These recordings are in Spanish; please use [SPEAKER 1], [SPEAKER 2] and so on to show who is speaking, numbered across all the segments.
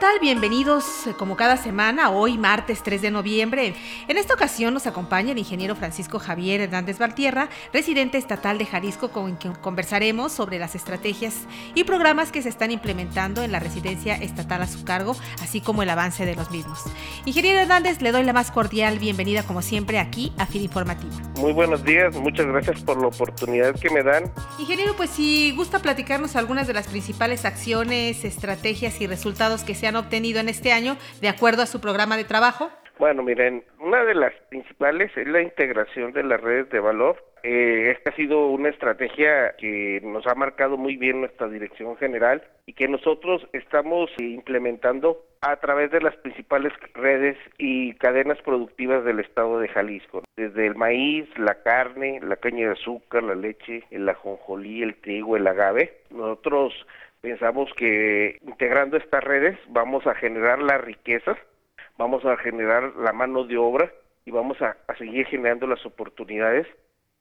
[SPEAKER 1] Tal? Bienvenidos eh, como cada semana, hoy martes 3 de noviembre. En esta ocasión nos acompaña el ingeniero Francisco Javier Hernández Valtierra, residente estatal de Jalisco, con quien conversaremos sobre las estrategias y programas que se están implementando en la residencia estatal a su cargo, así como el avance de los mismos. Ingeniero Hernández, le doy la más cordial bienvenida como siempre aquí a FID Informativa.
[SPEAKER 2] Muy buenos días, muchas gracias por la oportunidad que me dan.
[SPEAKER 1] Ingeniero, pues si gusta platicarnos algunas de las principales acciones, estrategias y resultados que se han obtenido en este año de acuerdo a su programa de trabajo?
[SPEAKER 2] Bueno, miren, una de las principales es la integración de las redes de valor. Eh, esta ha sido una estrategia que nos ha marcado muy bien nuestra dirección general y que nosotros estamos implementando a través de las principales redes y cadenas productivas del estado de Jalisco, desde el maíz, la carne, la caña de azúcar, la leche, el ajonjolí, el trigo, el agave. Nosotros Pensamos que integrando estas redes vamos a generar las riquezas, vamos a generar la mano de obra y vamos a, seguir generando las oportunidades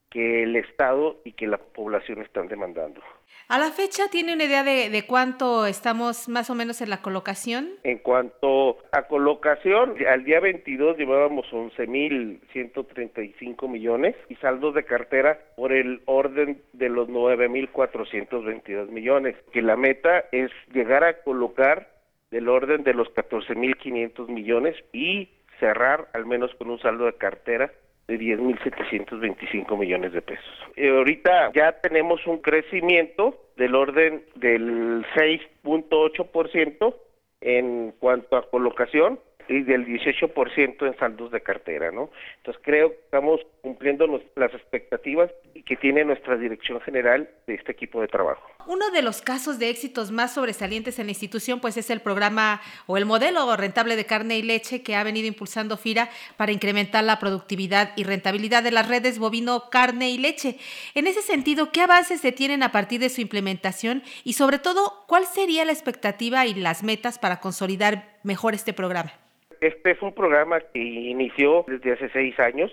[SPEAKER 2] que el Estado y que la población están demandando.
[SPEAKER 1] A la fecha, ¿tiene una idea de, cuánto estamos más o menos en la colocación?
[SPEAKER 2] En cuanto a colocación, al día 22 llevábamos 11.135 millones y saldos de cartera por el orden de los 9.422 millones, que la meta es llegar a colocar del orden de los 14.500 millones y cerrar al menos con un saldo de cartera de 10.725 millones de pesos. Y ahorita ya tenemos un crecimiento del orden del 6.8% en cuanto a colocación y del 18% en saldos de cartera, ¿no? Entonces creo que estamos cumpliendo las expectativas que tiene nuestra dirección general de este equipo de trabajo.
[SPEAKER 1] Uno de los casos de éxitos más sobresalientes en la institución pues es el programa o el modelo rentable de carne y leche que ha venido impulsando FIRA para incrementar la productividad y rentabilidad de las redes bovino, carne y leche. En ese sentido, ¿qué avances se tienen a partir de su implementación y sobre todo, cuál sería la expectativa y las metas para consolidar mejor este programa?
[SPEAKER 2] Este es un programa que inició desde hace seis años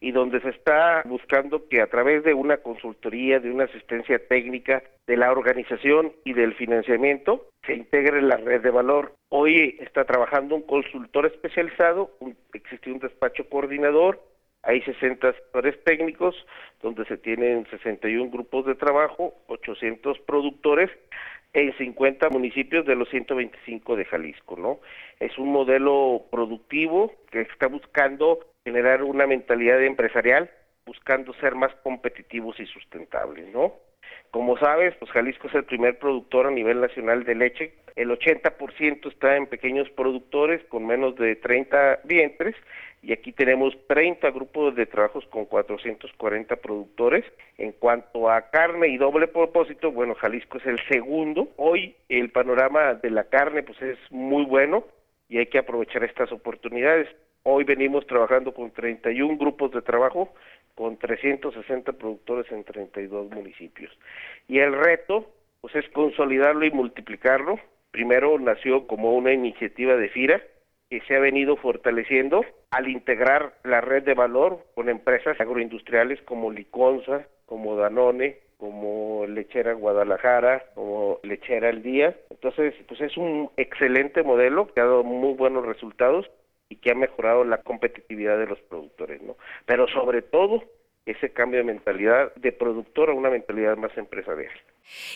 [SPEAKER 2] y donde se está buscando que a través de una consultoría, de una asistencia técnica, de la organización y del financiamiento, se integre la red de valor. Hoy está trabajando un consultor especializado, existe un despacho coordinador, hay 60 asesores técnicos, donde se tienen 61 grupos de trabajo, 800 productores en 50 municipios de los 125 de Jalisco, ¿no? Es un modelo productivo que está buscando generar una mentalidad empresarial, buscando ser más competitivos y sustentables, ¿no? Como sabes, pues Jalisco es el primer productor a nivel nacional de leche. El 80% está en pequeños productores con menos de 30 vientres y aquí tenemos 30 grupos de trabajos con 440 productores. En cuanto a carne y doble propósito, bueno, Jalisco es el segundo. Hoy el panorama de la carne pues es muy bueno y hay que aprovechar estas oportunidades. Hoy venimos trabajando con 31 grupos de trabajo con 360 productores en 32 municipios. Y el reto pues es consolidarlo y multiplicarlo. Primero nació como una iniciativa de FIRA, que se ha venido fortaleciendo al integrar la red de valor con empresas agroindustriales como Liconza, como Danone, como Lechera Guadalajara, como Lechera El Día. Entonces, pues es un excelente modelo que ha dado muy buenos resultados y que ha mejorado la competitividad de los productores, ¿no? Pero sobre todo ese cambio de mentalidad de productor a una mentalidad más empresarial.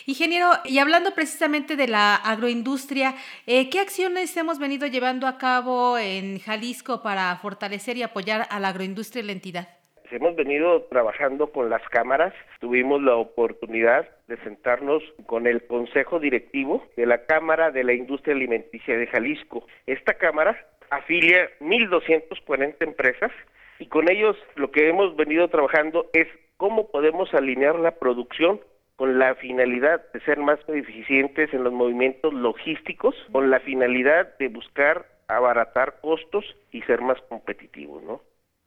[SPEAKER 1] Ingeniero, y hablando precisamente de la agroindustria, eh, ¿qué acciones hemos venido llevando a cabo en Jalisco para fortalecer y apoyar a la agroindustria en la entidad?
[SPEAKER 2] Hemos venido trabajando con las cámaras, tuvimos la oportunidad de sentarnos con el Consejo Directivo de la Cámara de la Industria Alimenticia de Jalisco. Esta Cámara afilia 1.240 empresas y con ellos lo que hemos venido trabajando es cómo podemos alinear la producción con la finalidad de ser más eficientes en los movimientos logísticos, con la finalidad de buscar abaratar costos y ser más competitivos, ¿no?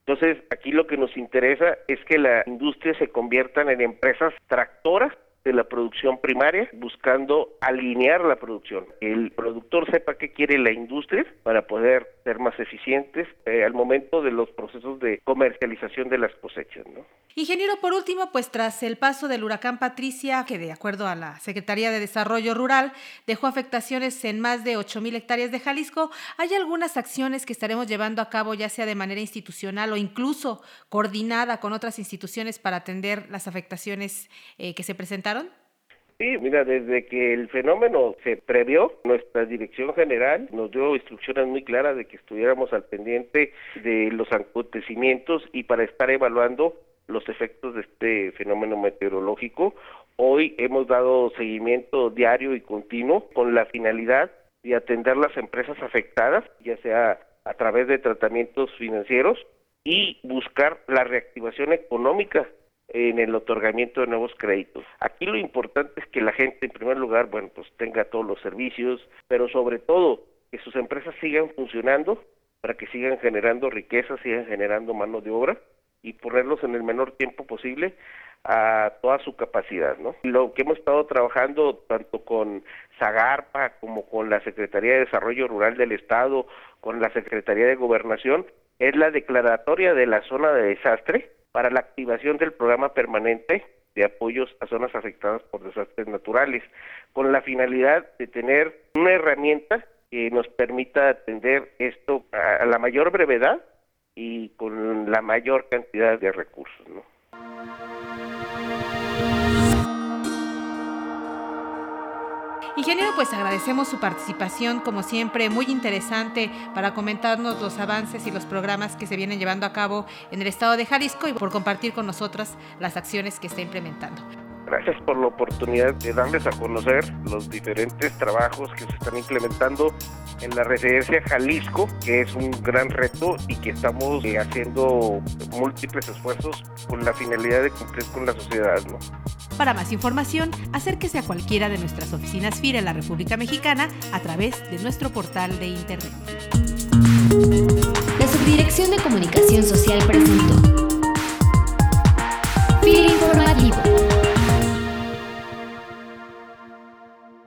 [SPEAKER 2] Entonces, aquí lo que nos interesa es que la industria se conviertan en empresas tractoras de la producción primaria, buscando alinear la producción. El productor sepa qué quiere la industria para poder ser más eficientes eh, al momento de los procesos de comercialización de las cosechas. ¿no?
[SPEAKER 1] Ingeniero, por último, pues tras el paso del huracán Patricia, que de acuerdo a la Secretaría de Desarrollo Rural dejó afectaciones en más de 8.000 hectáreas de Jalisco, ¿hay algunas acciones que estaremos llevando a cabo ya sea de manera institucional o incluso coordinada con otras instituciones para atender las afectaciones eh, que se presentaron?
[SPEAKER 2] Sí, mira, desde que el fenómeno se previó, nuestra dirección general nos dio instrucciones muy claras de que estuviéramos al pendiente de los acontecimientos y para estar evaluando los efectos de este fenómeno meteorológico. Hoy hemos dado seguimiento diario y continuo con la finalidad de atender las empresas afectadas, ya sea a través de tratamientos financieros y buscar la reactivación económica en el otorgamiento de nuevos créditos. Aquí lo importante es que la gente, en primer lugar, bueno, pues tenga todos los servicios, pero sobre todo que sus empresas sigan funcionando para que sigan generando riqueza, sigan generando mano de obra y ponerlos en el menor tiempo posible a toda su capacidad, ¿no? Lo que hemos estado trabajando tanto con Zagarpa como con la Secretaría de Desarrollo Rural del Estado, con la Secretaría de Gobernación, es la declaratoria de la zona de desastre para la activación del programa permanente de apoyos a zonas afectadas por desastres naturales, con la finalidad de tener una herramienta que nos permita atender esto a la mayor brevedad y con la mayor cantidad de recursos. ¿no?
[SPEAKER 1] Ingeniero, pues agradecemos su participación, como siempre, muy interesante para comentarnos los avances y los programas que se vienen llevando a cabo en el estado de Jalisco y por compartir con nosotras las acciones que está implementando.
[SPEAKER 2] Gracias por la oportunidad de darles a conocer los diferentes trabajos que se están implementando en la residencia Jalisco, que es un gran reto y que estamos eh, haciendo múltiples esfuerzos con la finalidad de cumplir con la sociedad. ¿no?
[SPEAKER 1] Para más información, acérquese a cualquiera de nuestras oficinas FIRA en la República Mexicana a través de nuestro portal de Internet.
[SPEAKER 3] La Subdirección de Comunicación Social presentó